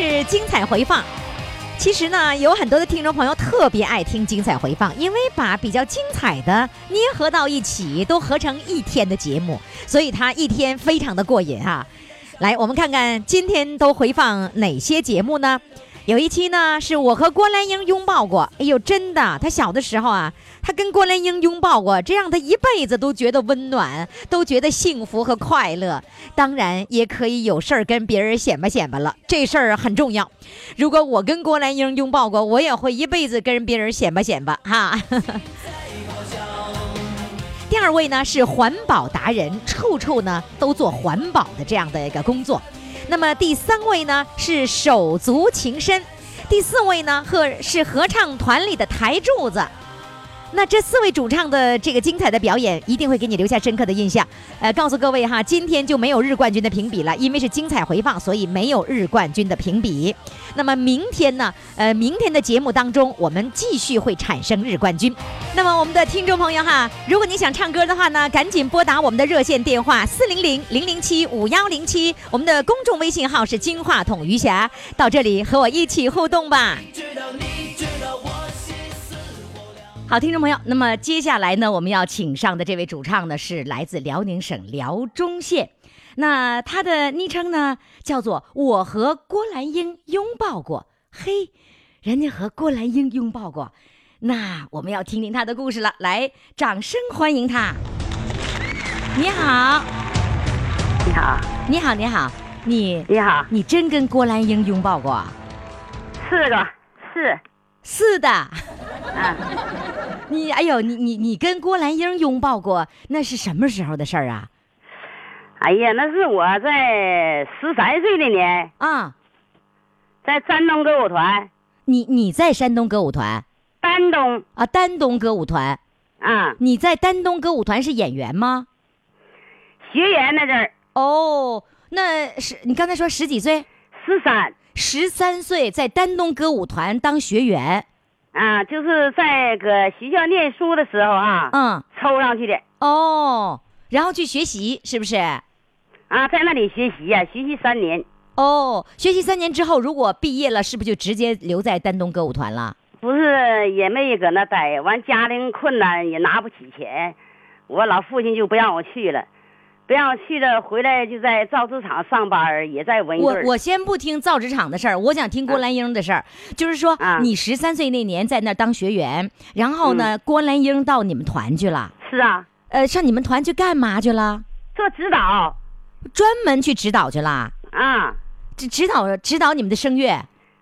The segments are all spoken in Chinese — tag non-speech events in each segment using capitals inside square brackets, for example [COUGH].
是精彩回放。其实呢，有很多的听众朋友特别爱听精彩回放，因为把比较精彩的捏合到一起，都合成一天的节目，所以它一天非常的过瘾啊！来，我们看看今天都回放哪些节目呢？有一期呢，是我和郭兰英拥抱过。哎呦，真的，他小的时候啊，他跟郭兰英拥抱过，这让他一辈子都觉得温暖，都觉得幸福和快乐。当然，也可以有事儿跟别人显摆显摆了，这事儿很重要。如果我跟郭兰英拥抱过，我也会一辈子跟别人显摆显摆哈。[LAUGHS] 第二位呢是环保达人，处处呢都做环保的这样的一个工作。那么第三位呢是手足情深，第四位呢和是合唱团里的台柱子。那这四位主唱的这个精彩的表演，一定会给你留下深刻的印象。呃，告诉各位哈，今天就没有日冠军的评比了，因为是精彩回放，所以没有日冠军的评比。那么明天呢？呃，明天的节目当中，我们继续会产生日冠军。那么我们的听众朋友哈，如果你想唱歌的话呢，赶紧拨打我们的热线电话四零零零零七五幺零七，我们的公众微信号是金话筒余霞，到这里和我一起互动吧。好，听众朋友，那么接下来呢，我们要请上的这位主唱呢，是来自辽宁省辽中县，那他的昵称呢叫做“我和郭兰英拥抱过”。嘿，人家和郭兰英拥抱过，那我们要听听他的故事了。来，掌声欢迎他。你好，你好，你好，你好，你你好，你真跟郭兰英拥抱过？是的是是的。啊，你哎呦，你你你跟郭兰英拥抱过，那是什么时候的事儿啊？哎呀，那是我在十三岁那年啊，在山东歌舞团。你你在山东歌舞团？丹东啊，丹东歌舞团。啊，你在丹东歌舞团是演员吗？学员那阵儿。哦，那是你刚才说十几岁？十三。十三岁在丹东歌舞团当学员。啊，就是在搁学校念书的时候啊，嗯，抽上去的哦，然后去学习是不是？啊，在那里学习呀，学习三年。哦，学习三年之后，如果毕业了，是不是就直接留在丹东歌舞团了？不是，也没搁那待，完家庭困难也拿不起钱，我老父亲就不让我去了。不要去了，回来就在造纸厂上班，也在文我我先不听造纸厂的事儿，我想听郭兰英的事儿。就是说，你十三岁那年在那儿当学员，然后呢，郭兰英到你们团去了。是啊。呃，上你们团去干嘛去了？做指导。专门去指导去了。啊。指指导指导你们的声乐。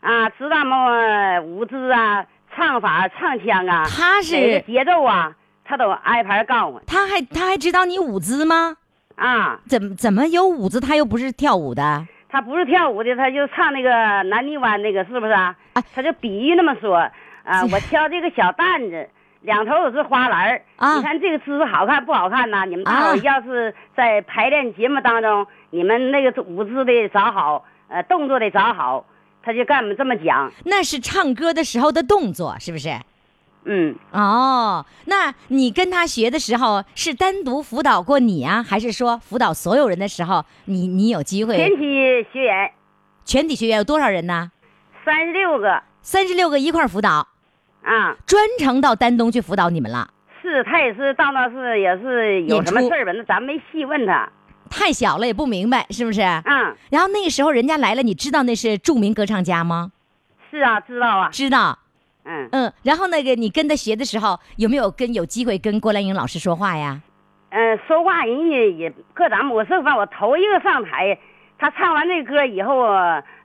啊，指导么舞姿啊，唱法、唱腔啊。他是节奏啊，他都挨排告诉我。他还他还指导你舞姿吗？啊，怎么怎么有舞姿？他又不是跳舞的，他不是跳舞的，他就唱那个南泥湾那个，是不是啊？啊，他就比喻那么说啊，[LAUGHS] 我挑这个小担子，两头都是花篮啊，你看这个姿势好看不好看呐？你们大伙要是在排练节目当中，你们那个舞姿得找好，呃，动作得找好，他就干么这么讲？那是唱歌的时候的动作，是不是？嗯哦，那你跟他学的时候是单独辅导过你啊，还是说辅导所有人的时候，你你有机会？全体学员，全体学员有多少人呢？三十六个，三十六个一块辅导，啊，专程到丹东去辅导你们了。是他也是到那是也是有什么事儿吧？那咱没细问他，太小了也不明白是不是？嗯。然后那个时候人家来了，你知道那是著名歌唱家吗？是啊，知道啊，知道。嗯嗯，然后那个你跟他学的时候，有没有跟有机会跟郭兰英老师说话呀？嗯，说话人家也搁咱们我是反我头一个上台，他唱完这歌以后，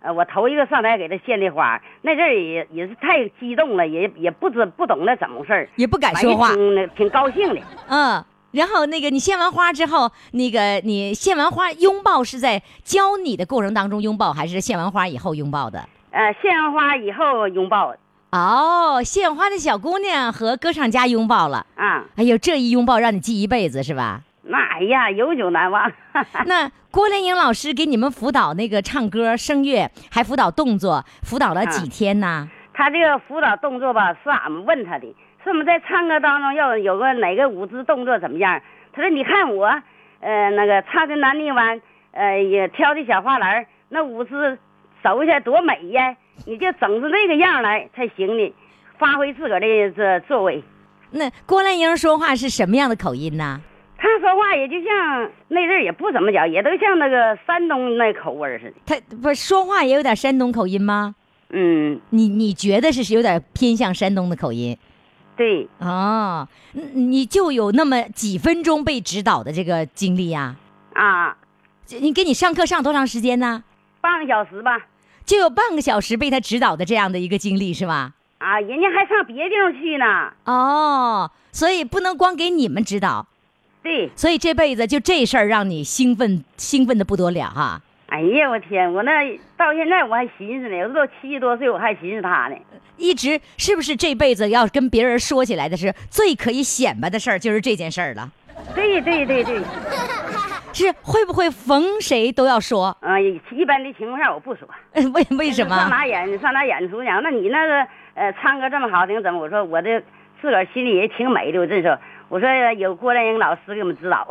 呃，我头一个上台给他献的花，那阵儿也也是太激动了，也也不知不懂那怎么回事也不敢说话，挺挺高兴的。嗯，然后那个你献完花之后，那个你献完花拥抱是在教你的过程当中拥抱，还是献完花以后拥抱的？呃，献完花以后拥抱。哦，献花的小姑娘和歌唱家拥抱了。啊，哎呦，这一拥抱让你记一辈子是吧？那哎呀，永久难忘。[LAUGHS] 那郭连英老师给你们辅导那个唱歌、声乐，还辅导动作，辅导了几天呢？他这个辅导动作吧，是俺们问他的，是我们在唱歌当中要有个哪个舞姿动作怎么样？他说：“你看我，呃，那个唱的南泥湾，呃，也跳的小花篮，那舞姿走起来多美呀！你就整出那个样来才行呢，发挥自个儿的这作为。”那郭兰英说话是什么样的口音呢？她说话也就像那阵儿也不怎么讲，也都像那个山东那口味似的。她不说话也有点山东口音吗？嗯，你你觉得是有点偏向山东的口音？对。哦，你就有那么几分钟被指导的这个经历呀？啊，你给你上课上多长时间呢？半个小时吧。就有半个小时被他指导的这样的一个经历是吧？啊，人家还上别地方去呢。哦，所以不能光给你们指导。对。所以这辈子就这事儿让你兴奋兴奋的不得了哈。哎呀，我天！我那到现在我还寻思呢，我都七十多岁，我还寻思他呢。一直是不是这辈子要跟别人说起来的是最可以显摆的事儿，就是这件事儿了？对对对对，是会不会逢谁都要说？啊，一般的情况下我不说。[LAUGHS] 为为什么？上哪演上哪演出讲？那你那个呃唱歌这么好听，怎么？我说我这自个儿心里也挺美的，我这说。我说有郭兰英老师给我们指导，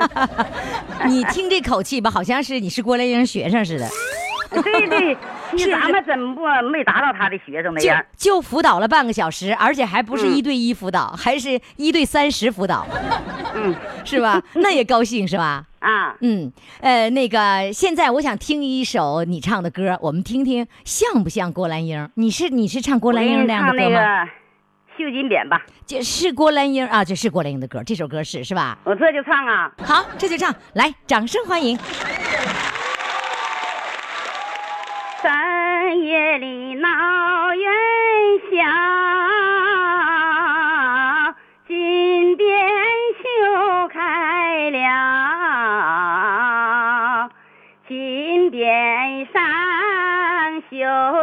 [LAUGHS] [LAUGHS] 你听这口气吧，好像是你是郭兰英学生似的。对对，是咱们真不没达到他的学生那样。就辅导了半个小时，而且还不是一对一辅导，还是一对三十辅导。嗯，是吧？那也高兴是吧？啊，嗯，呃，那个现在我想听一首你唱的歌，我们听听像不像郭兰英？你是你是唱郭兰英那样的歌吗？绣金匾吧，这是郭兰英啊，这是郭兰英的歌，这首歌是是吧？我这就唱啊，好，这就唱，来，掌声欢迎。三月里闹元宵，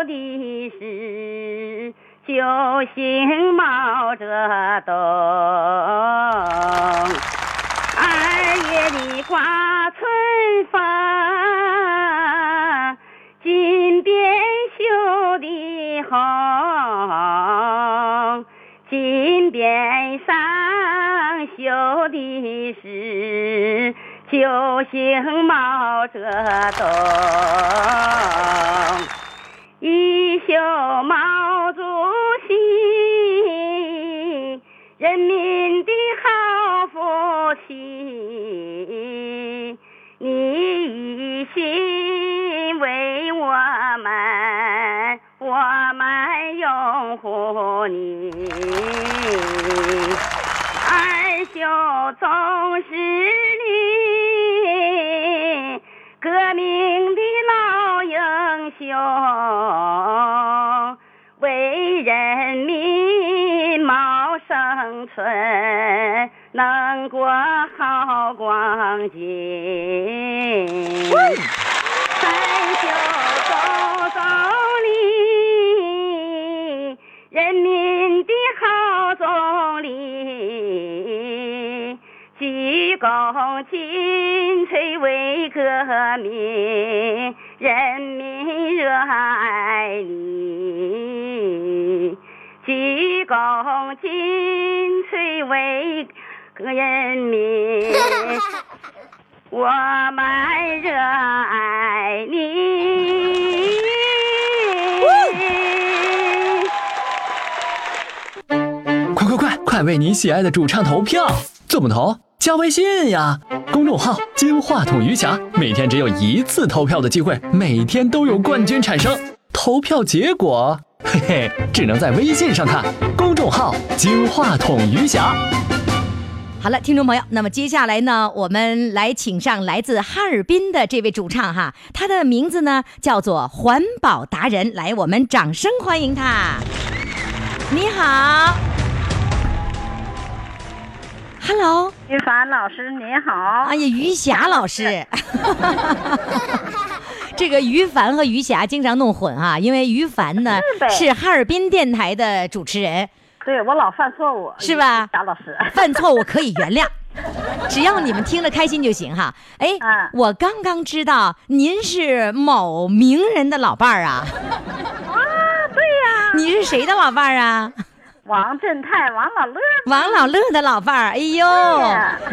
的是。九星冒着灯，二月里挂春风，金边绣的红，金边上绣的是九星冒着灯，一绣毛主席人民的好福气，你一心为我们，我们拥护你。二秀总是为人民谋生存，能过好光景。三秀总总理，人民的好总理，鞠躬尽瘁为革命，人民热爱你。鞠躬尽瘁为人民，我们热爱你。快快快，快为你喜爱的主唱投票！怎么投？加微信呀，公众号“金话筒余霞”，每天只有一次投票的机会，每天都有冠军产生。投票结果，嘿嘿，只能在微信上看。公众号“金话筒余霞”。好了，听众朋友，那么接下来呢，我们来请上来自哈尔滨的这位主唱哈，他的名字呢叫做环保达人，来，我们掌声欢迎他。你好，，Hello，于凡老师您好。哎呀，于霞老师。[LAUGHS] 这个于凡和于霞经常弄混啊，因为于凡呢是哈尔滨电台的主持人。对我老犯错误，是吧？贾老师，[LAUGHS] 犯错误可以原谅，只要你们听着开心就行哈。哎，我刚刚知道您是某名人的老伴儿啊。啊，对呀。你是谁的老伴儿啊？王振泰，王老乐，王老乐的老伴儿。哎呦，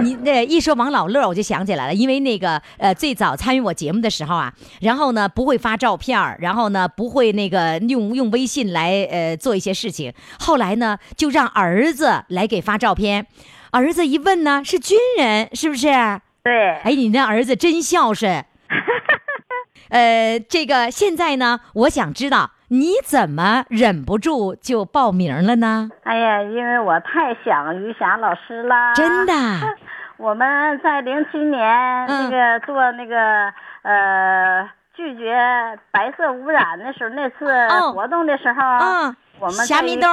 你那一说王老乐，我就想起来了，因为那个呃，最早参与我节目的时候啊，然后呢不会发照片然后呢不会那个用用微信来呃做一些事情，后来呢就让儿子来给发照片，儿子一问呢是军人，是不是？对。哎，你那儿子真孝顺。[LAUGHS] 呃，这个现在呢，我想知道。你怎么忍不住就报名了呢？哎呀，因为我太想于霞老师了。真的，[LAUGHS] 我们在零七年那个做那个呃拒绝白色污染的时候，那次活动的时候，我们虾米豆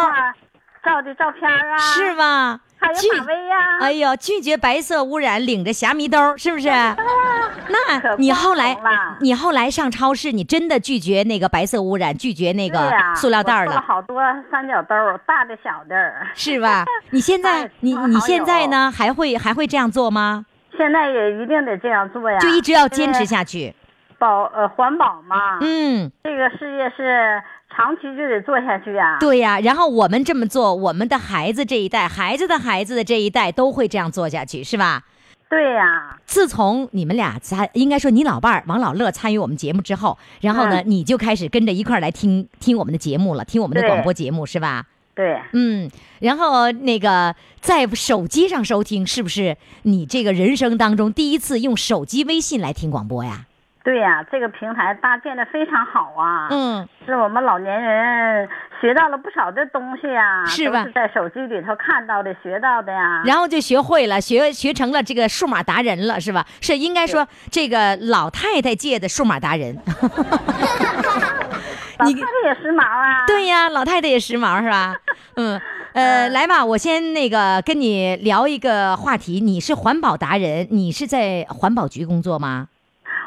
照的照片啊，是吗？拒威呀！哎呦，拒绝白色污染，领着虾米兜，是不是？那你后来，你后来上超市，你真的拒绝那个白色污染，拒绝那个塑料袋了？好多三角兜，大的小的，是吧？[LAUGHS] 你现在，你你现在呢？还会还会这样做吗？现在也一定得这样做呀！就一直要坚持下去，保呃环保嘛。嗯，这个事业是。长期就得做下去呀，对呀。然后我们这么做，我们的孩子这一代、孩子的孩子的这一代都会这样做下去，是吧？对呀。自从你们俩参，应该说你老伴儿王老乐参与我们节目之后，然后呢，你就开始跟着一块儿来听听我们的节目了，听我们的广播节目，是吧？对。嗯，然后那个在手机上收听，是不是你这个人生当中第一次用手机微信来听广播呀？对呀，这个平台搭建的非常好啊！嗯，是我们老年人学到了不少的东西呀，是吧？在手机里头看到的、学到的呀。然后就学会了，学学成了这个数码达人了，是吧？是应该说这个老太太界的数码达人。[LAUGHS] 老太太也时髦啊！对呀，老太太也时髦是吧？嗯，[LAUGHS] 呃，来吧，我先那个跟你聊一个话题。你是环保达人，你是在环保局工作吗？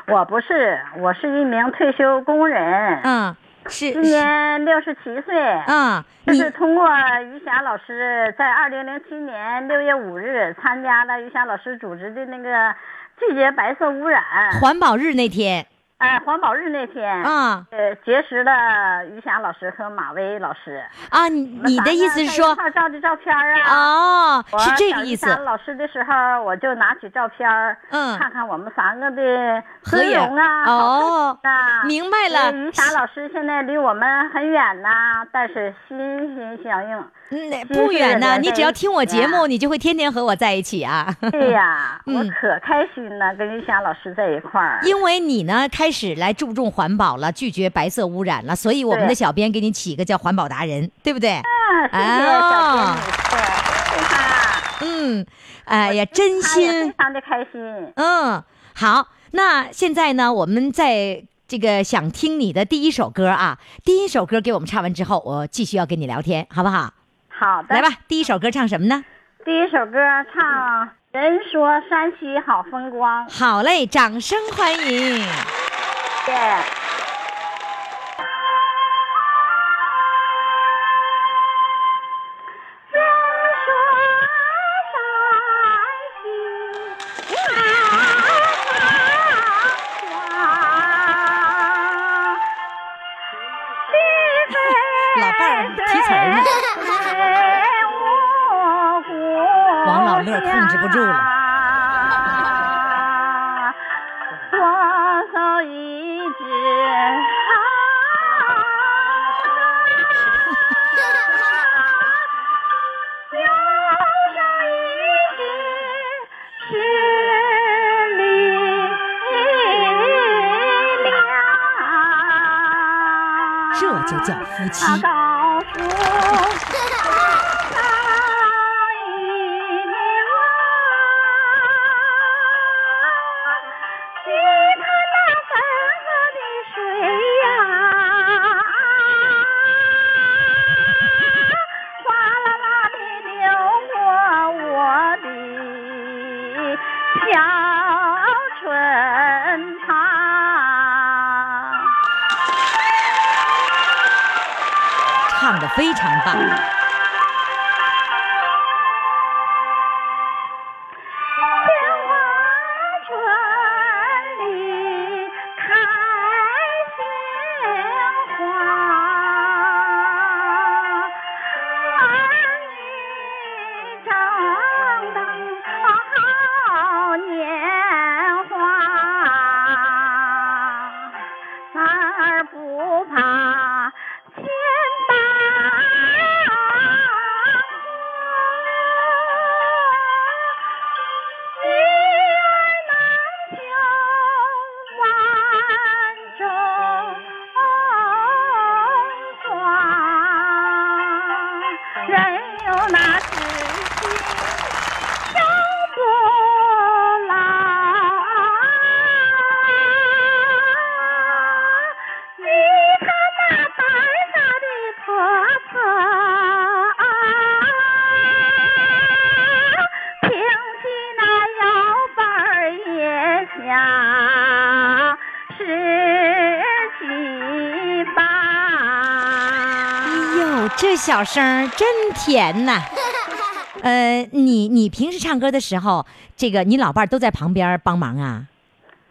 [LAUGHS] 我不是，我是一名退休工人。嗯，是今年六十七岁。嗯，就是通过于霞老师在二零零七年六月五日参加了于霞老师组织的那个拒绝白色污染环保日那天。哎，环保日那天啊，呃，结识了于霞老师和马薇老师啊。你你的意思是说，照的照片啊？哦，是这个意思。老师的时候，我就拿起照片嗯，看看我们三个的合影啊。哦，明白了。于霞老师现在离我们很远呐，但是心心相印。嗯，不远呢。你只要听我节目，你就会天天和我在一起啊。对呀，[LAUGHS] 我可开心了，跟玉霞老师在一块儿。因为你呢，开始来注重环保了，拒绝白色污染了，所以我们的小编给你起一个叫环保达人，对不对？啊，谢谢小编女士，嗯，哎呀，真心，非常的开心。嗯，好，那现在呢，我们在。这个想听你的第一首歌啊，第一首歌给我们唱完之后，我继续要跟你聊天，好不好？好的。来吧，第一首歌唱什么呢？第一首歌唱《人说山西好风光》。好嘞，掌声欢迎。[LAUGHS] 对。控制不住了。这就叫夫妻。[LAUGHS] 小声真甜呐！[LAUGHS] 呃，你你平时唱歌的时候，这个你老伴儿都在旁边帮忙啊？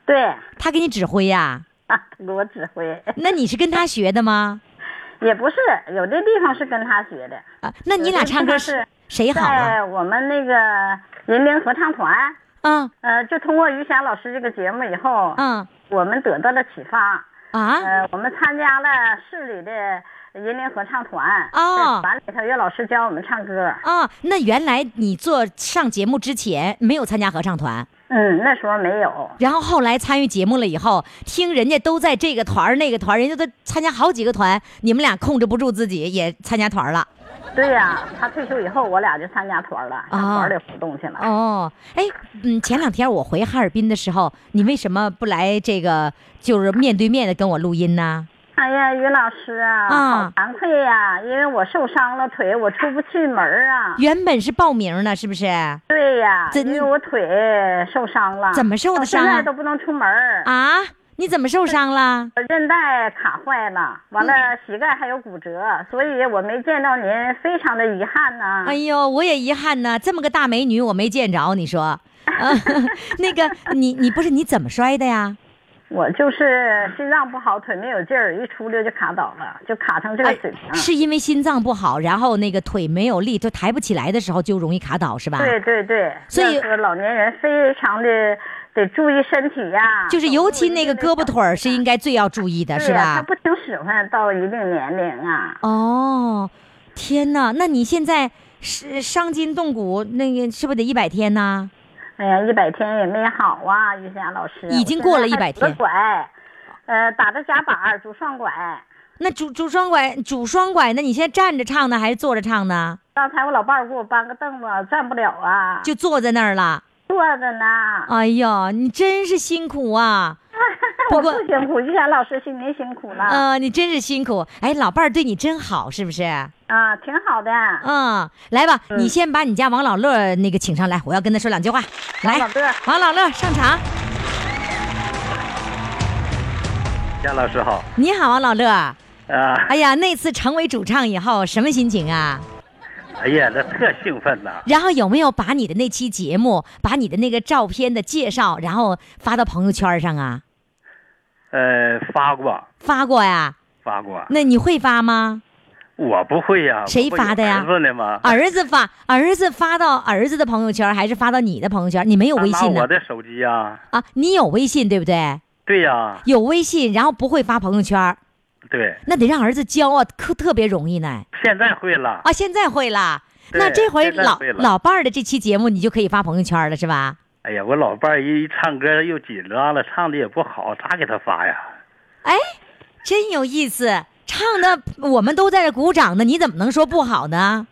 对，他给你指挥呀？啊，给我指挥。那你是跟他学的吗？[LAUGHS] 也不是，有的地方是跟他学的啊。那你俩唱歌是谁好啊？我们那个人民合唱团。嗯。呃，就通过于霞老师这个节目以后，嗯，我们得到了启发。啊。呃，我们参加了市里的。人民合唱团啊，团里头有老师教我们唱歌啊。那原来你做上节目之前没有参加合唱团？嗯，那时候没有。然后后来参与节目了以后，听人家都在这个团那个团，人家都参加好几个团，你们俩控制不住自己也参加团了。对呀，他退休以后，我俩就参加团了，上团里活动去了。哦，哎，嗯，前两天我回哈尔滨的时候，你为什么不来这个，就是面对面的跟我录音呢？哎呀，于老师啊，好惭愧呀，因为我受伤了腿，我出不去门啊。原本是报名呢，是不是？对呀，因为我腿受伤了。怎么受的伤？现在都不能出门啊？你怎么受伤了？韧带卡坏了，完了膝盖还有骨折，所以我没见到您，非常的遗憾呢。哎呦，我也遗憾呢，这么个大美女我没见着，你说？[LAUGHS] [LAUGHS] 那个，你你不是你怎么摔的呀？我就是心脏不好，腿没有劲儿，一出溜就卡倒了，就卡成这个水平。是因为心脏不好，然后那个腿没有力，就抬不起来的时候就容易卡倒，是吧？对对对。所以老年人非常的得注意身体呀。就是尤其那个胳膊腿儿是应该最要注意的，是吧？他不听使唤，到一定年龄啊。哦，天哪！那你现在是伤筋动骨，那个是不是得一百天呢？哎呀，一百天也没好啊，玉霞老师。已经过了一百天。拐，呃，打着夹板，拄双拐。那拄拄双拐，拄双拐，那你现在站着唱呢，还是坐着唱呢？刚才我老伴儿给我搬个凳子，站不了啊。就坐在那儿了。坐着呢。哎呀，你真是辛苦啊。[LAUGHS] 不过不辛苦，玉霞老师心里辛苦了。嗯，你真是辛苦。哎，老伴儿对你真好，是不是？啊，挺好的。嗯，来吧，你先把你家王老乐那个请上来，我要跟他说两句话。来，王老乐上场。夏老师好。你好，王老乐。啊。哎呀，那次成为主唱以后，什么心情啊？哎呀，那特兴奋呐。然后有没有把你的那期节目，把你的那个照片的介绍，然后发到朋友圈上啊？呃，发过。发过呀。发过。那你会发吗？我不会呀，谁发的呀？儿子呢吗？儿子发，儿子发到儿子的朋友圈，还是发到你的朋友圈？你没有微信呢？我的手机呀。啊，你有微信对不对？对呀。有微信，然后不会发朋友圈。对。那得让儿子教啊，特特别容易呢。现在会了。啊，现在会了。那这回老老伴儿的这期节目，你就可以发朋友圈了，是吧？哎呀，我老伴儿一唱歌又紧张了，唱的也不好，咋给他发呀？哎，真有意思。唱的我们都在这鼓掌呢，你怎么能说不好呢？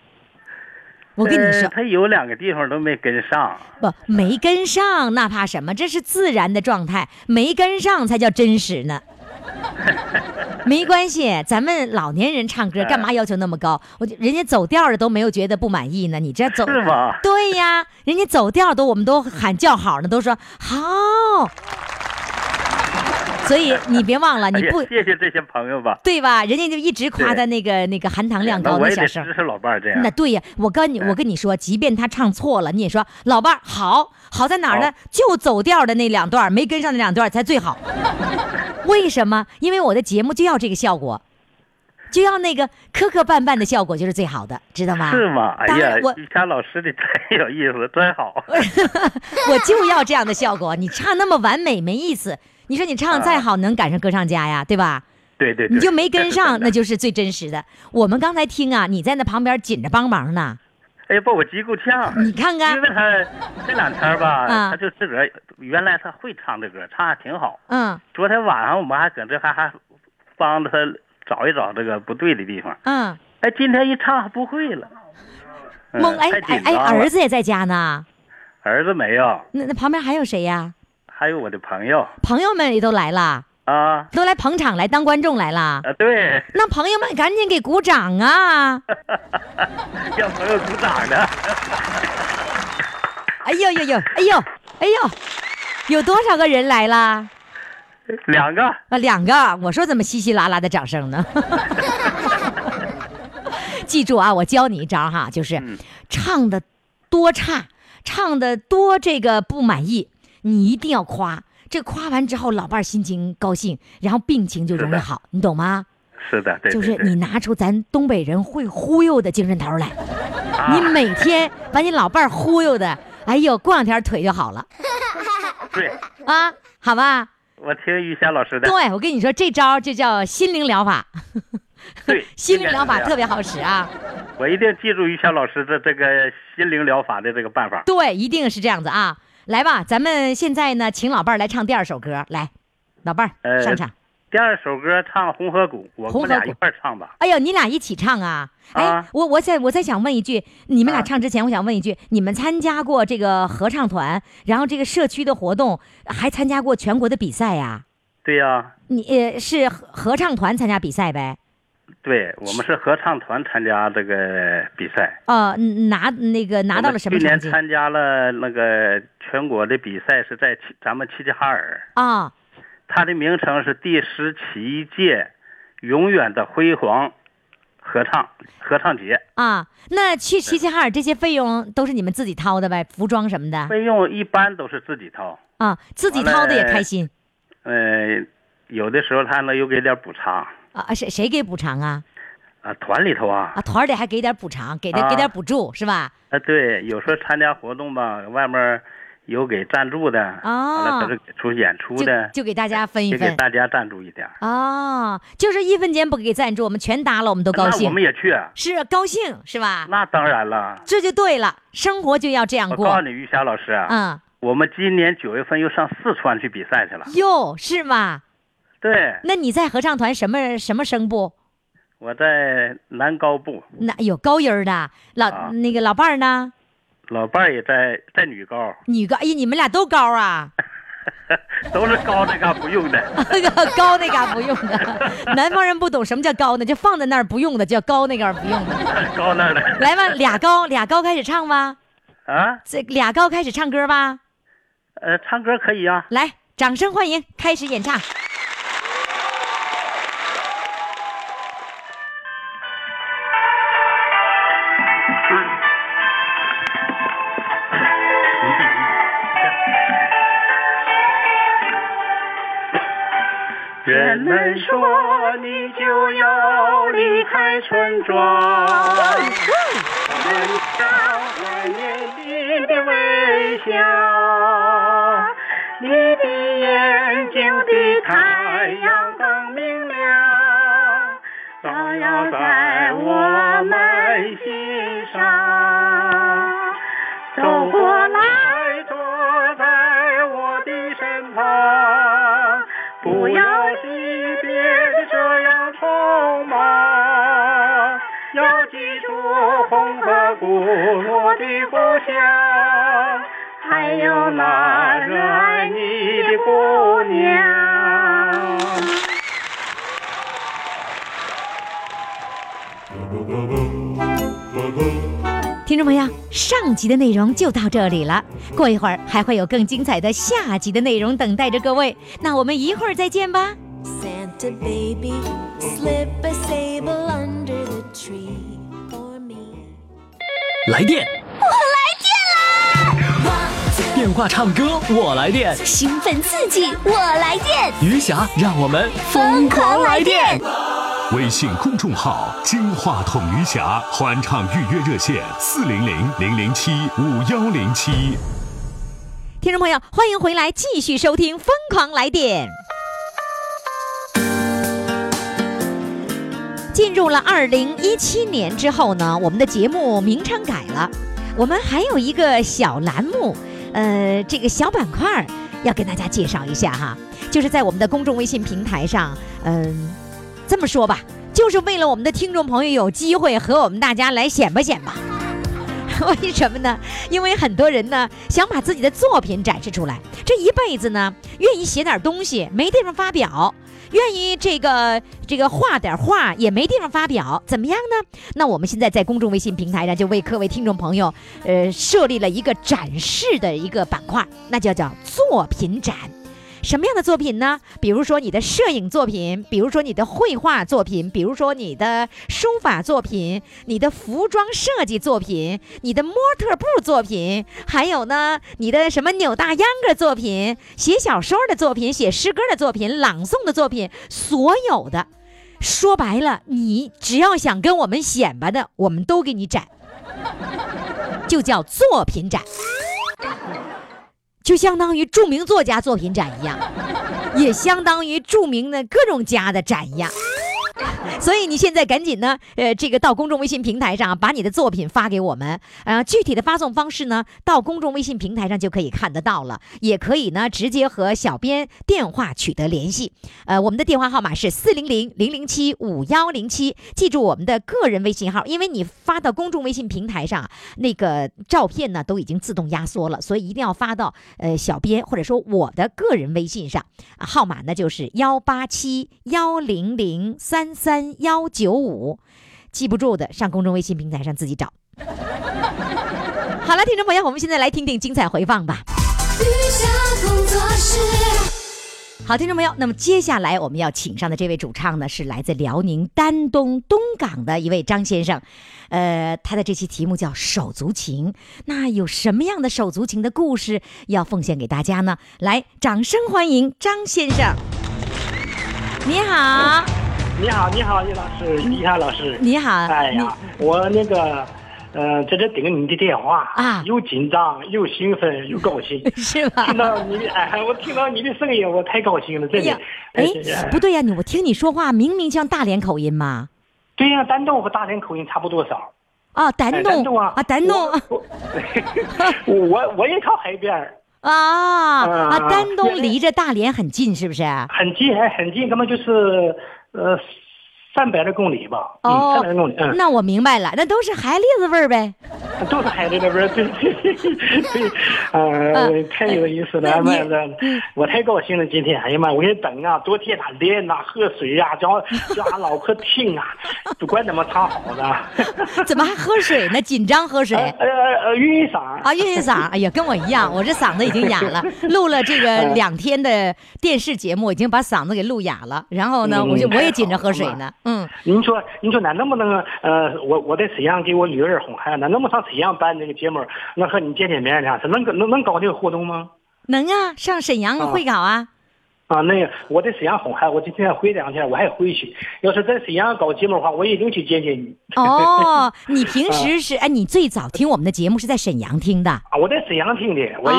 我跟你说，他有两个地方都没跟上。不，没跟上那怕什么？这是自然的状态，没跟上才叫真实呢。[LAUGHS] 没关系，咱们老年人唱歌干嘛要求那么高？我人家走调的都没有觉得不满意呢，你这 [LAUGHS] 走是吗？对呀，人家走调都我们都喊叫好呢，都说好。所以你别忘了，你不谢谢这些朋友吧，对吧？人家就一直夸他那个那个含糖量高的小声。支持老伴儿这样。那对呀，我跟你我跟你说，即便他唱错了，你也说老伴儿好，好在哪儿呢？就走调的那两段没跟上那两段才最好。[LAUGHS] 为什么？因为我的节目就要这个效果。就要那个磕磕绊绊的效果就是最好的，知道吗？是吗？哎呀，我你家老师的太有意思，真好。[LAUGHS] [LAUGHS] 我就要这样的效果，你唱那么完美没意思。你说你唱再好，能赶上歌唱家呀？对吧？对对。你就没跟上，[LAUGHS] 那就是最真实的。我们刚才听啊，你在那旁边紧着帮忙呢。哎呀，把我急够呛。你看看，因为他这两天吧，他就自个儿原来他会唱这歌，唱还挺好。嗯。昨天晚上我们还搁这还还帮着他。找一找这个不对的地方。嗯，哎，今天一唱不会了。[LAUGHS] 懵哎哎哎，儿子也在家呢。儿子没有。那那旁边还有谁呀？还有我的朋友。朋友们也都来了。啊。都来捧场来当观众来了。啊，对。那朋友们赶紧给鼓掌啊！[LAUGHS] 让朋友鼓掌呢。哎呦呦呦！哎呦哎呦！有多少个人来了？[LAUGHS] 两个啊，两个！我说怎么稀稀拉拉的掌声呢？[LAUGHS] 记住啊，我教你一招哈，就是唱的多差，唱的多这个不满意，你一定要夸。这夸完之后，老伴儿心情高兴，然后病情就容易好，你懂吗？是的，就是你拿出咱东北人会忽悠的精神头来，你每天把你老伴儿忽悠的，哎呦，过两天腿就好了。对啊，好吧。我听于霞老师的。对，我跟你说，这招就叫心灵疗法。对，[LAUGHS] 心灵疗法特别好使啊。我一定记住于霞老师的这个心灵疗法的这个办法。对，一定是这样子啊。来吧，咱们现在呢，请老伴儿来唱第二首歌。来，老伴儿上场。第二首歌唱《红河谷》，我们俩一块唱吧。哎呦，你俩一起唱啊？哎，我我再我再想问一句，你们俩唱之前，我想问一句，你们参加过这个合唱团，然后这个社区的活动，还参加过全国的比赛呀？对呀。你呃是合唱团参加比赛呗？对，我们是合唱团参加这个比赛。哦，拿那个拿到了什么去年参加了那个全国的比赛，是在咱们齐齐哈尔。啊。它的名称是第十七届永远的辉煌合唱合唱节啊。那去齐齐哈尔这些费用都是你们自己掏的呗？服装什么的？费用一般都是自己掏啊，自己掏的也开心。呃，有的时候他能有给点补偿啊？谁谁给补偿啊？啊，团里头啊。啊，团里还给点补偿，给点给点补助是吧？啊，对，有时候参加活动吧，外面。有给赞助的啊，完了他是给出演出的，就给大家分一分，给大家赞助一点啊，就是一分钱不给赞助，我们全搭了，我们都高兴。我们也去，是高兴是吧？那当然了，这就对了，生活就要这样过。我告诉你，于霞老师，嗯，我们今年九月份又上四川去比赛去了。哟，是吗？对。那你在合唱团什么什么声部？我在男高部。那有高音的，老那个老伴儿呢？老伴儿也在在女高，女高，哎呀，你们俩都高啊，[LAUGHS] 都是高那嘎不用的，那 [LAUGHS] 个高那嘎不用的，南方人不懂什么叫高呢，就放在那儿不用的叫高那嘎不用的，[LAUGHS] 高那儿的，来吧，俩高俩高开始唱吧，啊，这俩高开始唱歌吧，呃，唱歌可以啊，来，掌声欢迎，开始演唱。人们说你就要离开村庄，人家怀念你的微笑，你的眼睛比太阳更明亮，照耀在我们心我的故乡，还有那热爱你的姑娘。听众朋友，上集的内容就到这里了，过一会儿还会有更精彩的下集的内容等待着各位，那我们一会儿再见吧。Santa baby, slip a sable 来电，我来电啦！电话唱歌，我来电，兴奋刺激，我来电，余霞，让我们疯狂来电！微信公众号“金话筒余霞”欢唱预约热线：四零零零零七五幺零七。听众朋友，欢迎回来，继续收听《疯狂来电》。进入了二零一七年之后呢，我们的节目名称改了，我们还有一个小栏目，呃，这个小板块要跟大家介绍一下哈，就是在我们的公众微信平台上，嗯，这么说吧，就是为了我们的听众朋友有机会和我们大家来显摆显摆。[LAUGHS] 为什么呢？因为很多人呢想把自己的作品展示出来，这一辈子呢愿意写点东西，没地方发表。愿意这个这个画点画也没地方发表，怎么样呢？那我们现在在公众微信平台上就为各位听众朋友，呃，设立了一个展示的一个板块，那叫叫作品展。什么样的作品呢？比如说你的摄影作品，比如说你的绘画作品，比如说你的书法作品，你的服装设计作品，你的模特步作品，还有呢，你的什么扭大秧歌作品，写小说的作品，写诗歌的作品，朗诵的作品，所有的，说白了，你只要想跟我们显摆的，我们都给你展，就叫作品展。就相当于著名作家作品展一样，也相当于著名的各种家的展一样。所以你现在赶紧呢，呃，这个到公众微信平台上把你的作品发给我们，呃，具体的发送方式呢，到公众微信平台上就可以看得到了，也可以呢直接和小编电话取得联系，呃，我们的电话号码是四零零零零七五幺零七，记住我们的个人微信号，因为你发到公众微信平台上那个照片呢都已经自动压缩了，所以一定要发到呃小编或者说我的个人微信上，号码呢就是幺八七幺零零三三。幺九五，记不住的，上公众微信平台上自己找。好了，听众朋友，我们现在来听听精彩回放吧。好，听众朋友，那么接下来我们要请上的这位主唱呢，是来自辽宁丹东东港的一位张先生。呃，他的这期题目叫手足情。那有什么样的手足情的故事要奉献给大家呢？来，掌声欢迎张先生。你好。你好，你好，叶老师，你好老师。你好。哎呀，我那个，呃，在这等你的电话啊，又紧张又兴奋又高兴，[LAUGHS] 是吧？听到你的，哎，我听到你的声音，我太高兴了，真的。哎，不对呀，你我听你说话，明明像大连口音嘛。对呀，丹东和大连口音差不多少。啊，丹东。啊，啊，丹东。我 [LAUGHS] 我也靠海边啊啊，丹东离着大连很近，是不是？很近，还很近，根本就是。呃，三百来公里吧。哦，三百公里。嗯，那我明白了，那都是海蛎子味儿呗。[LAUGHS] 都是海蛎子味儿，对对对。呃，太有意思了，妹子，我太高兴了，今天，哎呀妈，我给等啊，多贴点练呐，喝水呀，叫叫俺老婆听啊，不管怎么唱好的。[LAUGHS] 怎么还喝水呢？紧张喝水。呃呃，晕嗓。啊，晕嗓。哎呀，跟我一样，我这嗓子已经哑了。[LAUGHS] 录了这个两天的电视节目，已经把嗓子给录哑了。然后呢，我就我也紧着喝水呢。嗯。您说，您说，那能不能呃，我我在沈阳给我女儿哄孩子，那能不能上？沈阳办这个节目，能和你见见面呢？他能能能搞这个活动吗？能啊，上沈阳会搞啊。啊，那个我在沈阳哄孩子，我今天回两天，我还回去。要是在沈阳搞节目的话，我一定去见见你。[LAUGHS] 哦，你平时是哎，你最早听我们的节目是在沈阳听的？啊，我在沈阳听的。我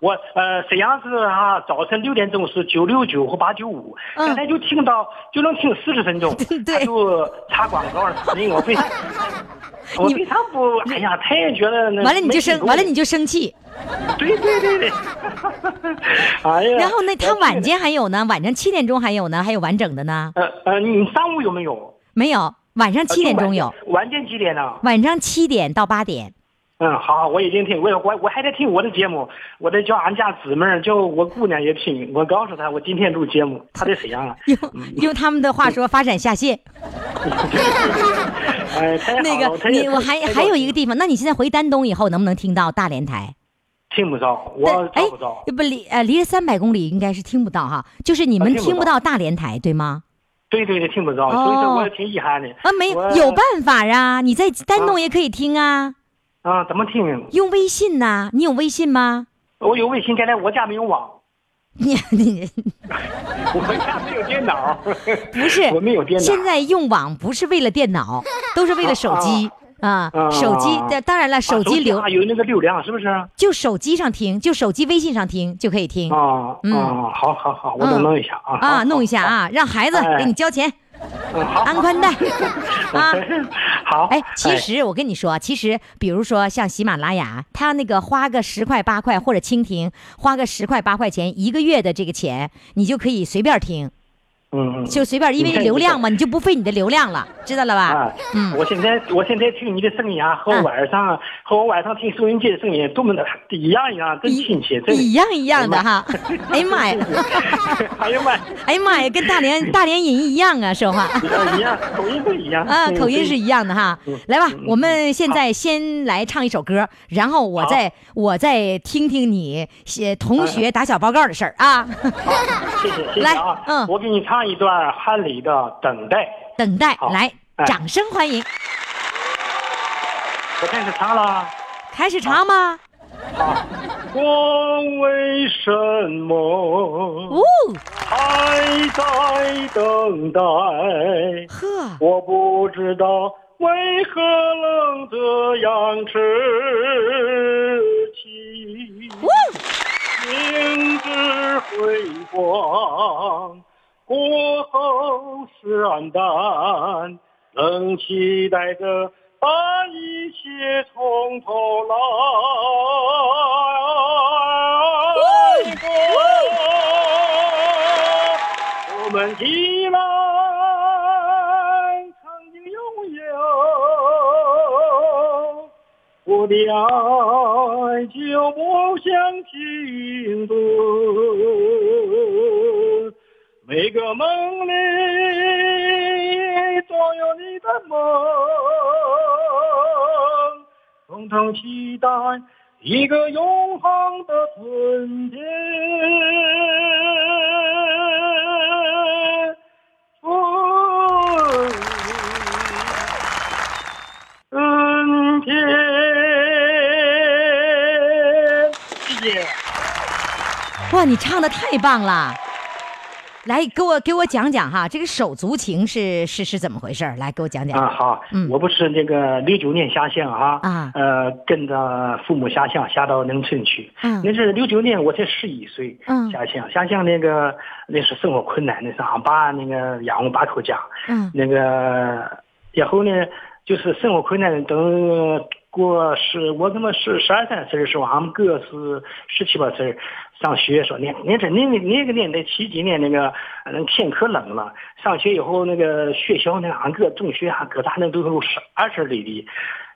我呃，沈阳是啊，早晨六点钟是九六九和八九五，刚才就听到就能听四十分钟，[LAUGHS] 他就插广告了，那个我非常 [LAUGHS] 我非常不，哎呀，他也觉得完了你就生完了你就生气。对对对对，[LAUGHS] 哎呀！然后那他晚间还有呢，晚上七点钟还有呢，还有完整的呢。呃呃，你上午有没有？没有，晚上七点钟有。晚间几点呢？晚上七点到八点。嗯，好，我已经听，我我我还在听我的节目，我得叫俺家姊妹儿，叫我姑娘也听。我告诉她，我今天录节目，她在沈阳啊。用用他们的话说，发展下线。[LAUGHS] [LAUGHS] 那个你我还还有一个地方，那你现在回丹东以后能不能听到大连台？听不着，我哎不离呃离了三百公里应该是听不到哈，就是你们听不到大连台对吗？对对对，听不着，所以说我挺遗憾的。啊，没有办法啊，你在丹东也可以听啊。啊，怎么听？用微信呐，你有微信吗？我有微信，现在我家没有网。你你，[LAUGHS] 我家没有电脑。不是，我没有电脑。现在用网不是为了电脑，都是为了手机。啊，手机的当然了，手机流有那个流量是不是？就手机上听，就手机微信上听就可以听。啊，嗯，好好好，我弄一下啊。啊，弄一下啊，让孩子给你交钱，安宽带 [LAUGHS] 啊。好，哎，其实我跟你说，其实比如说像喜马拉雅，它那个花个十块八块，或者蜻蜓花个十块八块钱一个月的这个钱，你就可以随便听。嗯，就随便，因为流量嘛，你就不费你的流量了，知道了吧？啊，嗯，我现在我现在听你的声音啊，和晚上和我晚上听收音机的声音多么的一样一样，真亲切，真一样一样的哈。哎呀妈呀！[LAUGHS] 哎呀妈！[LAUGHS] 哎呀妈呀，跟大连 [LAUGHS] 大连人一样啊，说话一样，口音不一样啊，口音是一样的哈。来吧，我们现在先来唱一首歌，然后我再我再听听你写同学打小报告的事儿啊。谢谢谢谢啊，嗯，我给你唱。唱一段汉礼的《等待》，等待，来，掌声欢迎。我开始唱了，开始唱吗？好。我为什么哦还在等待？呵，我不知道为何能这样痴情。明知辉煌。过后是黯淡，仍期待着把一切从头来过。我们既然曾经拥有，我的爱就不想停顿。每个梦里都有你的梦，共同期待一个永恒的春天。春天，哇，你唱的太棒了！来，给我给我讲讲哈，这个手足情是是是怎么回事？来，给我讲讲。啊。好，嗯，我不是那个六九年下乡哈，啊，呃，跟着父母下乡，下到农村去。嗯，那是六九年，我才十一岁，嗯，下乡，下乡那个那是生活困难，那是俺爸那个养我八口家，嗯，那个然后呢，就是生活困难，等过十，我他妈是十二三岁的时候，俺们哥是十七八岁。上学说，你你这你那那个年代七几年那个，那天可冷了。上学以后那个学校那俺哥中学还搁咱那都是二十里地。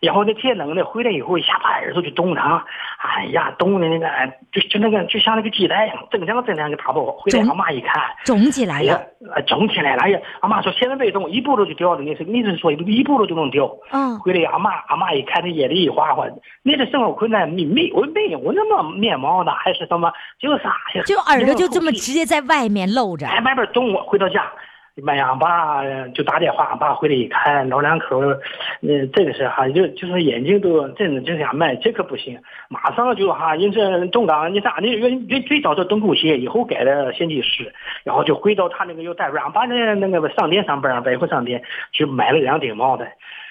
然后那天冷的回来以后，一下把耳朵就冻上，哎呀，冻的那个就就那个就像那个鸡蛋一样，锃亮锃亮个大包。回来俺妈一看，肿起来了，肿起来了。哎呀，俺妈说现在别动，一步路就掉了。你是你是说一步路就能掉？嗯。回来俺妈俺妈一看，那眼泪一哗哗。那这生活困难没没我没有那么面貌的，还是什么？就啥呀？就耳朵就这么直接在外面露着。哎，外边冻，回到家。妈呀！俺爸就打电话，俺爸回来一看，老两口，嗯，这个是哈，就就是眼睛都真的就想卖，这可不行，马上就哈，人这动荡，你咋的？原原最早是东沟鞋，以后改了县级市，然后就回到他那个又单位，俺爸那那个商店上班，百货商店就买了两顶帽子，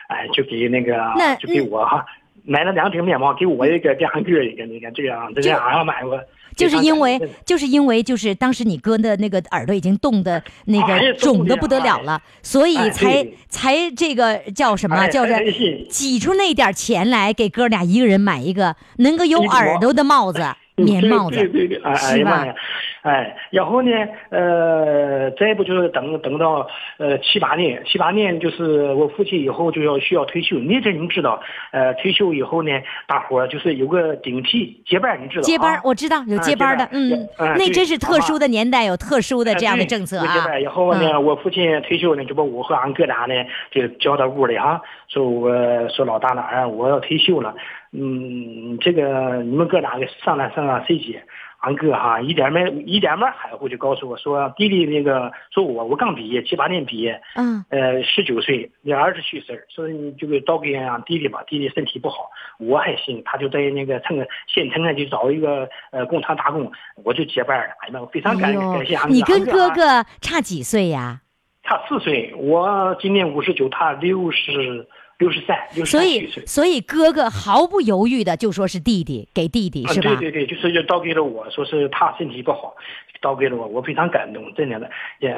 哎，就给那个，就给我哈，买了两顶面帽，给我一个，给俺哥一个，你看这样，这样俺买过。就是因为，就是因为，就是当时你哥的那个耳朵已经冻的 [LAUGHS] 那个肿的不得了了，所以才才这个叫什么，叫是挤出那点钱来给哥俩一个人买一个能够有耳朵的帽子。棉帽的，对对对，哎哎呀妈呀，哎，然后呢，呃，再不就是等等到呃七八年，七八年就是我父亲以后就要需要退休。那阵你知道，呃，退休以后呢，大伙儿就是有个顶替接班，你知道接班我知道有接班的，嗯，那真是特殊的年代，有特殊的这样的政策啊。然后呢，我父亲退休呢，就把我和俺哥俩呢就叫到屋里啊，说我说老大哪我要退休了。嗯，这个你们哥俩给商量商量谁接？俺哥哈一点没一点没含糊，就告诉我说弟弟那个说我我刚毕业七八年毕业，嗯，呃十九岁你儿子去世，所以你就给交给俺弟弟吧，弟弟身体不好，我还行，他就在那个城县城呢就找一个呃工厂打工，我就接班了。哎呀，我非常感感谢俺哥。你跟哥哥差几岁呀？差四岁，我今年五十九，他六十。六十三，六十三。所以，所以哥哥毫不犹豫的就说是弟弟给弟弟，是吧？对对对，就是就倒给了我，说是他身体不好，倒给了我，我非常感动，真的。也，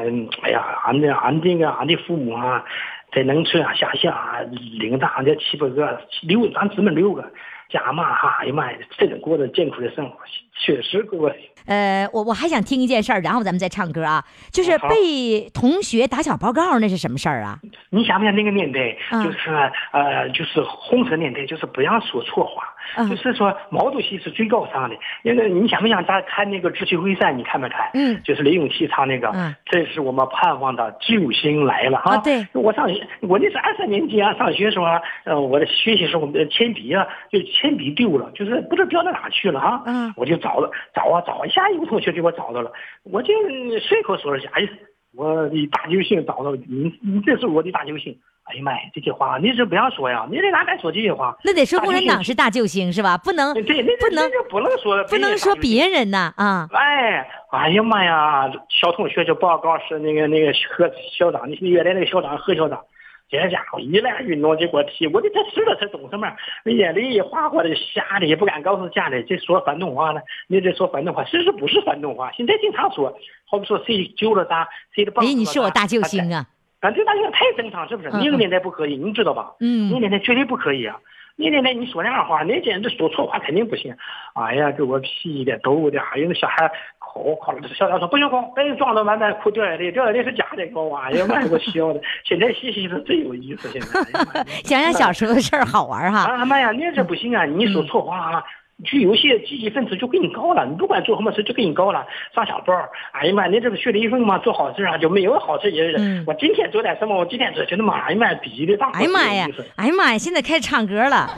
哎呀，俺的俺这个俺的父母啊，在农村啊下乡啊，领着俺这七八个六，咱姊妹六个，家嘛哈，哎呀妈呀，真的过着艰苦的生活，确实过。呃，我我还想听一件事儿，然后咱们再唱歌啊。就是被同学打小报告，那是什么事儿啊？你想不想那个年代？就是呃，就是红色年代，就是不让说错话。就是说毛主席是最高尚的。那个你想不想咱看那个《智取威山》？你看没看？嗯。就是李永琪唱那个。嗯。这是我们盼望的救星来了啊！对。我上学，我那是二三年级啊，上学时候啊，呃，我的学习时候，我的铅笔啊，就铅笔丢了，就是不知道掉到哪去了啊。嗯。我就找了，找啊找。下一个同学给我找到了，我就随口说了下，哎，我的大救星找到你，你这是我的大救星。哎呀妈呀，这些话你是不要说呀，你这哪敢说这些话？那得说共产党是大救星是吧？不能，对，那不能不能说，不能说别人呐啊！哎，哎呀妈呀，小同学就报告是那个那个何校长，你原来那个校长何校长。这家伙一来运动就给我踢，我的这是了，才懂什么？眼里一花花的，吓得也不敢告诉家里，这说反动话呢？你这说反动话，其实不是反动话。现在经常说，[LAUGHS] 好比说谁救了他，谁的帮助哎，你是我大救星啊！啊，这大救星太正常，是不是？那个年代不可以，你知道吧？嗯。那个年代绝对不可以啊！那奶奶你说那样话，那简直说错话肯定不行。哎呀，给我气的，逗的，还有那小孩。哭靠！这小孩说不行，空，把你装到满满哭掉眼泪，掉眼泪是假的，给我！哎呀妈，我笑的。现在细细是最有意思，现在。想想 [LAUGHS] 小时候的事儿好玩哈。啊妈呀，你这不行啊！你说错话啊，就有些积极分子就给你告了。你不管做什么事就给你告了，上小报。哎呀妈，你这不学了一份吗？做好事啊，就没有好事也。我今天做点什么？我今天做，觉得妈呀妈，逼的大。哎呀妈呀！哎呀妈呀！现在开始唱歌了。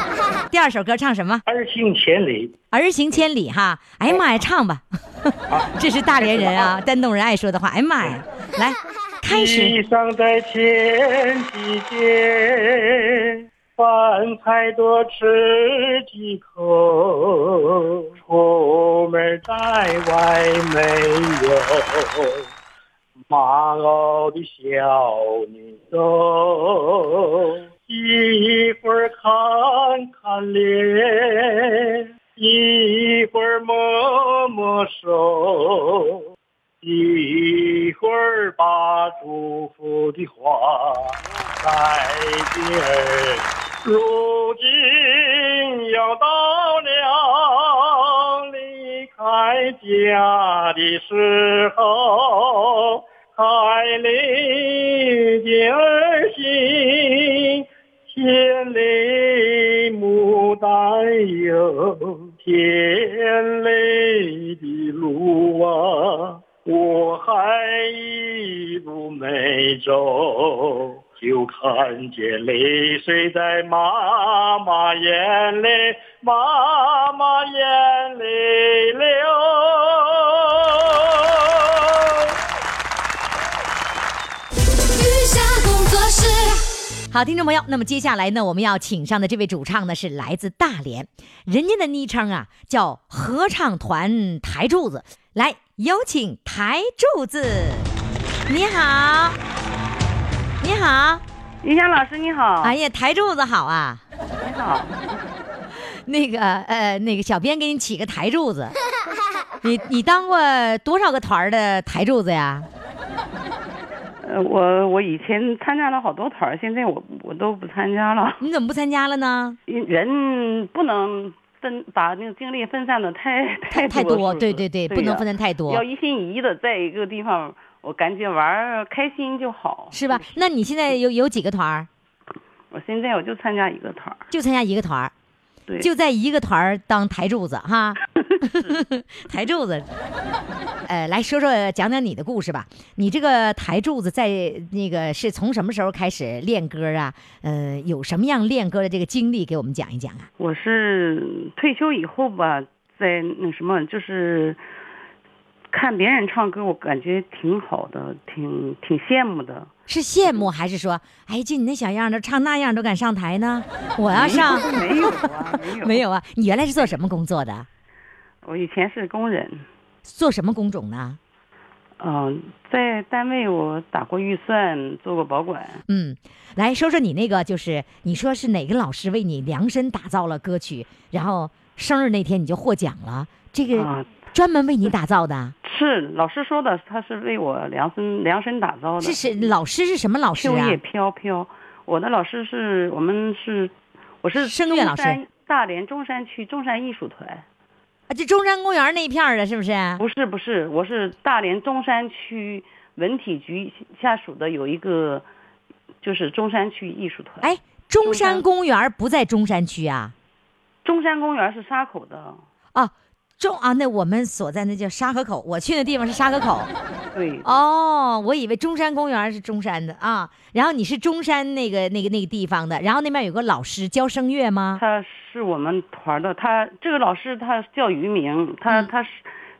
[LAUGHS] 第二首歌唱什么？儿行千里。儿行千里哈。哎呀妈呀，唱吧。[LAUGHS] 这是大连人啊，[LAUGHS] 丹东人爱说的话。哎呀妈呀，来，开始。饭菜多吃几口，出门在外没有马老的小女走，看见泪水在妈妈眼里，妈妈眼里流。好，听众朋友，那么接下来呢，我们要请上的这位主唱呢，是来自大连，人家的昵称啊叫合唱团台柱子。来，有请台柱子。你好，你好，云香老师你好。哎呀，台柱子好啊。你好。[LAUGHS] 那个呃，那个小编给你起个台柱子。[LAUGHS] 你你当过多少个团的台柱子呀？呃，我我以前参加了好多团现在我我都不参加了。你怎么不参加了呢？人不能分把那个精力分散的太太太多，对对对，不能分散太多。要一心一意的在一个地方，我赶紧玩开心就好，是吧？那你现在有有几个团儿？我现在我就参加一个团儿，就参加一个团儿。对，就在一个团儿当台柱子哈，[LAUGHS] [LAUGHS] 台柱子，呃，来说说讲讲你的故事吧。你这个台柱子在那个是从什么时候开始练歌啊？呃，有什么样练歌的这个经历给我们讲一讲啊？我是退休以后吧，在那什么就是。看别人唱歌，我感觉挺好的，挺挺羡慕的。是羡慕还是说，哎，就你那小样的，唱那样都敢上台呢？[LAUGHS] 我要上没有啊，没有 [LAUGHS] 没有啊。你原来是做什么工作的？我以前是工人。做什么工种呢？嗯，在单位我打过预算，做过保管。嗯，来说说你那个，就是你说是哪个老师为你量身打造了歌曲，然后生日那天你就获奖了，这个专门为你打造的。是老师说的，他是为我量身量身打造的。这是老师是什么老师啊？秋叶飘飘，我的老师是我们是，我是声乐老师，大连中山区中山艺术团。啊，这中山公园那一片的，是不是？不是不是，我是大连中山区文体局下属的有一个，就是中山区艺术团。哎，中山公园不在中山区啊？中山公园是沙口的。啊。中啊，那我们所在那叫沙河口，我去的地方是沙河口。对。哦，我以为中山公园是中山的啊。然后你是中山那个那个那个地方的，然后那边有个老师教声乐吗？他是我们团的，他这个老师他叫于明，他他是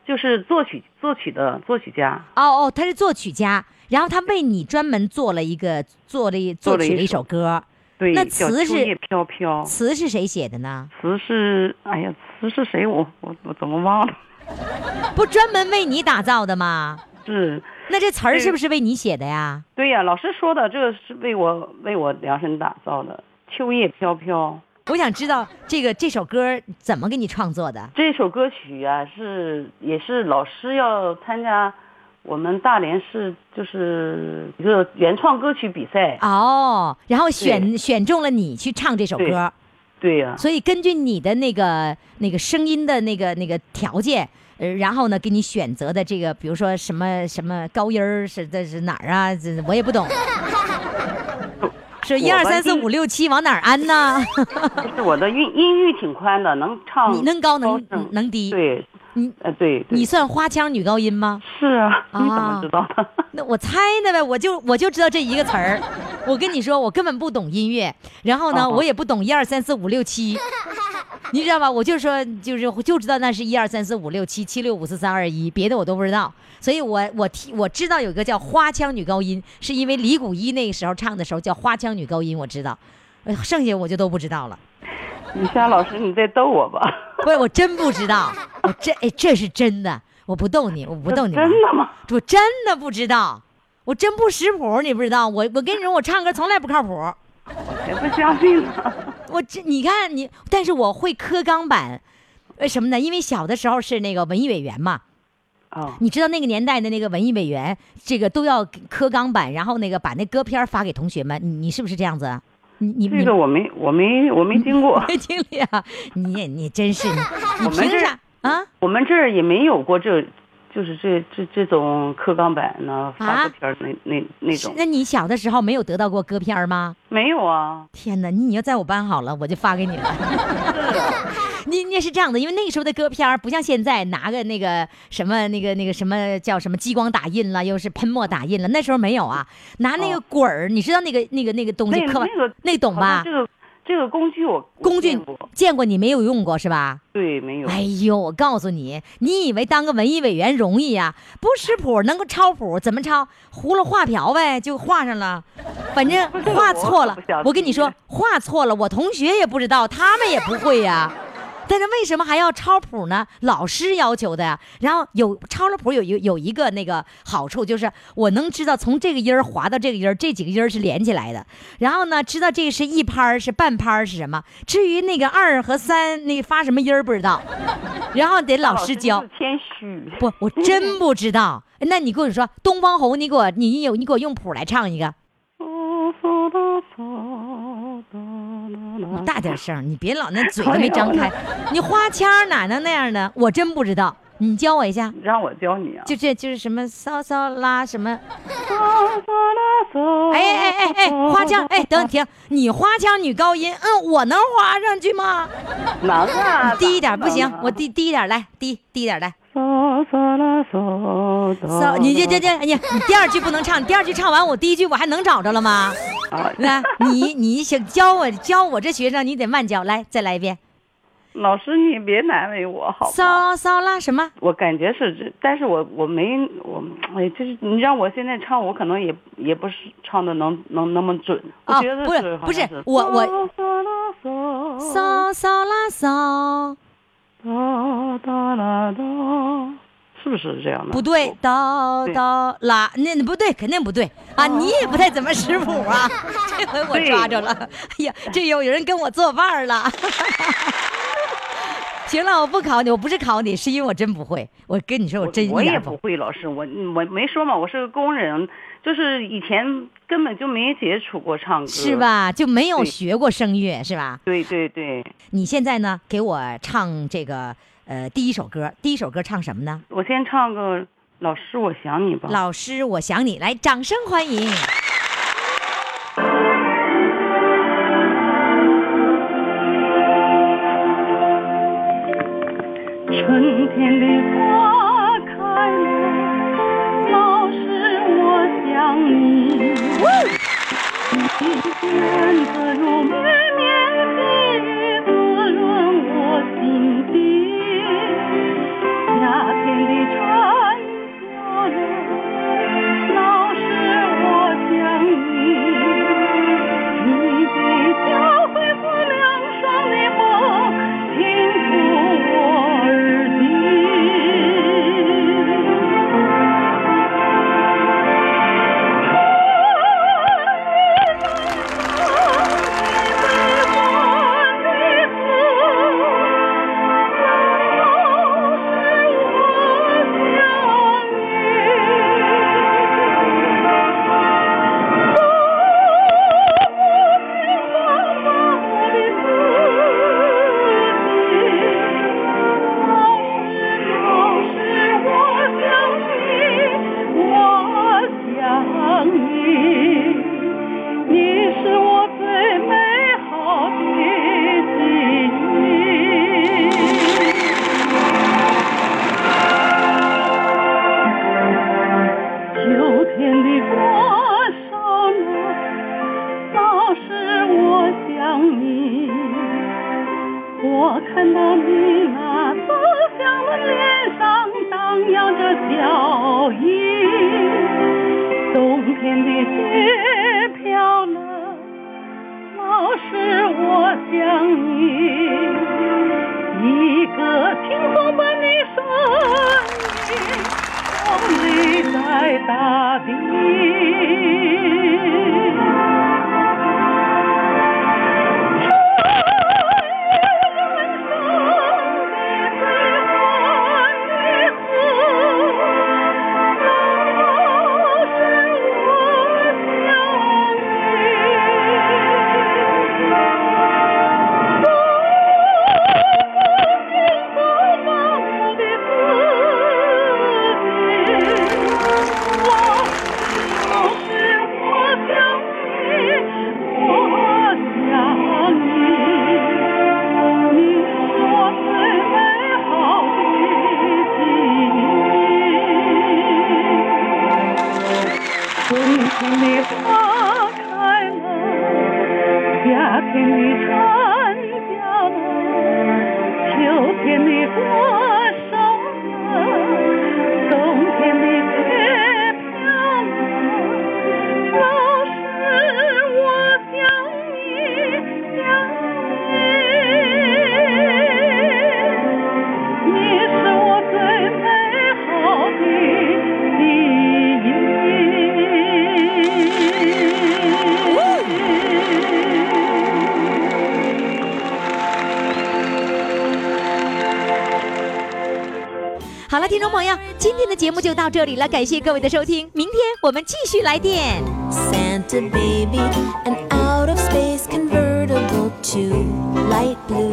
就是作曲作曲的作曲家。哦哦，他是作曲家，然后他为你专门做了一个做了作曲了一首歌。对那词是飘飘，词是谁写的呢？词是，哎呀，词是谁？我我我怎么忘了？不专门为你打造的吗？[LAUGHS] 是。那这词儿是不是为你写的呀？对呀，老师说的，这个是为我为我量身打造的。秋叶飘飘，我想知道这个这首歌怎么给你创作的？这首歌曲啊，是也是老师要参加。我们大连市就是一个原创歌曲比赛哦，然后选选中了你去唱这首歌，对呀。所以根据你的那个那个声音的那个那个条件，呃，然后呢给你选择的这个，比如说什么什么高音儿是这是哪儿啊？这我也不懂。是一二三四五六七往哪儿安呢？是我的音音域挺宽的，能唱，你能高能能低？对。你呃对，你算花腔女高音吗？是啊，你怎么知道的？[LAUGHS] 那我猜的呗，我就我就知道这一个词儿。[LAUGHS] 我跟你说，我根本不懂音乐，然后呢，我也不懂一二三四五六七，[LAUGHS] 你知道吧？我就说就是就知道那是一二三四五六七七六五四三二一，别的我都不知道。所以我我听我知道有个叫花腔女高音，是因为李谷一那个时候唱的时候叫花腔女高音，我知道，剩下我就都不知道了。[LAUGHS] 雨霞老师，你在逗我吧？不是，我真不知道。[LAUGHS] 我这哎，这是真的，我不逗你，我不逗你。真的吗？我真的不知道，我真不识谱，你不知道。我我跟你说，我唱歌从来不靠谱。我才不相信呢。我这你看你，但是我会刻钢板，为什么呢？因为小的时候是那个文艺委员嘛。哦。你知道那个年代的那个文艺委员，这个都要刻钢板，然后那个把那歌片发给同学们。你你是不是这样子？你这个我没我没我没听过，[LAUGHS] 没经历啊！你你真是 [LAUGHS] 你，你凭啥啊？我们这儿也没有过这，就是这这这种刻钢板呢，发歌片那那那种。那你小的时候没有得到过歌片吗？没有啊！天哪，你要在我班好了，我就发给你了。[LAUGHS] 你你是这样的，因为那个时候的歌片不像现在拿个那个什么那个那个什么叫什么激光打印了，又是喷墨打印了，那时候没有啊，拿那个滚儿，你知道那个那个那个东西刻那个那懂吧？这个这个工具我工具见过，你没有用过是吧？对，没有。哎呦，我告诉你，你以为当个文艺委员容易呀？不识谱能够抄谱，怎么抄？葫芦画瓢呗，就画上了。反正画错了，我跟你说，画错了，我同学也不知道，他们也不会呀。[LAUGHS] 但是为什么还要抄谱呢？老师要求的呀。然后有抄了谱，有有有一个那个好处，就是我能知道从这个音儿滑到这个音儿，这几个音儿是连起来的。然后呢，知道这个是一拍儿是半拍儿是什么。至于那个二和三那发什么音儿不知道，[LAUGHS] 然后得老师教。谦虚。不，我真不知道。[LAUGHS] 那你跟我说《东方红》，你给我你有你给我用谱来唱一个。[LAUGHS] 大点声，你别老那嘴 [LAUGHS] 都没张开。你花腔哪能那样的？我真不知道。你教我一下，让我教你啊？就这就是什么骚骚拉什么。哎哎哎哎，花腔哎，等停，你花腔女高音，嗯，我能花上去吗？能啊，低一点不行，我低低一点来，低低一点来。骚骚拉骚骚，你这这这，你你第二句不能唱，第二句唱完，我第一句我还能找着了吗？来，你你想教我教我这学生，你得慢教，来再来一遍。老师，你别难为我，好吗？骚骚啦什么？我感觉是这，但是我我没我，哎，就是你让我现在唱，我可能也也不是唱的能能那么准。啊，不是不是，我我骚骚啦骚，哒哒啦哒，是不是这样的？不对，哆哆啦，那不对，肯定不对啊！你也不太怎么识谱啊，[LAUGHS] 这回我抓着了。哎呀，这有人跟我作伴了。[LAUGHS] 行了，我不考你，我不是考你，是因为我真不会。我跟你说，我真我也不会。老师，我我没说嘛，我是个工人，就是以前根本就没接触过唱歌，是吧？就没有学过声乐，是吧？对对对。你现在呢？给我唱这个呃第一首歌，第一首歌唱什么呢？我先唱个《老师我想你》吧。老师我想你，来，掌声欢迎。春天的花开了，老师我想你。你的如绵绵细念你过。节目就到这里了，感谢各位的收听，明天我们继续来电。Santa baby, an out of space convertible. to light blue.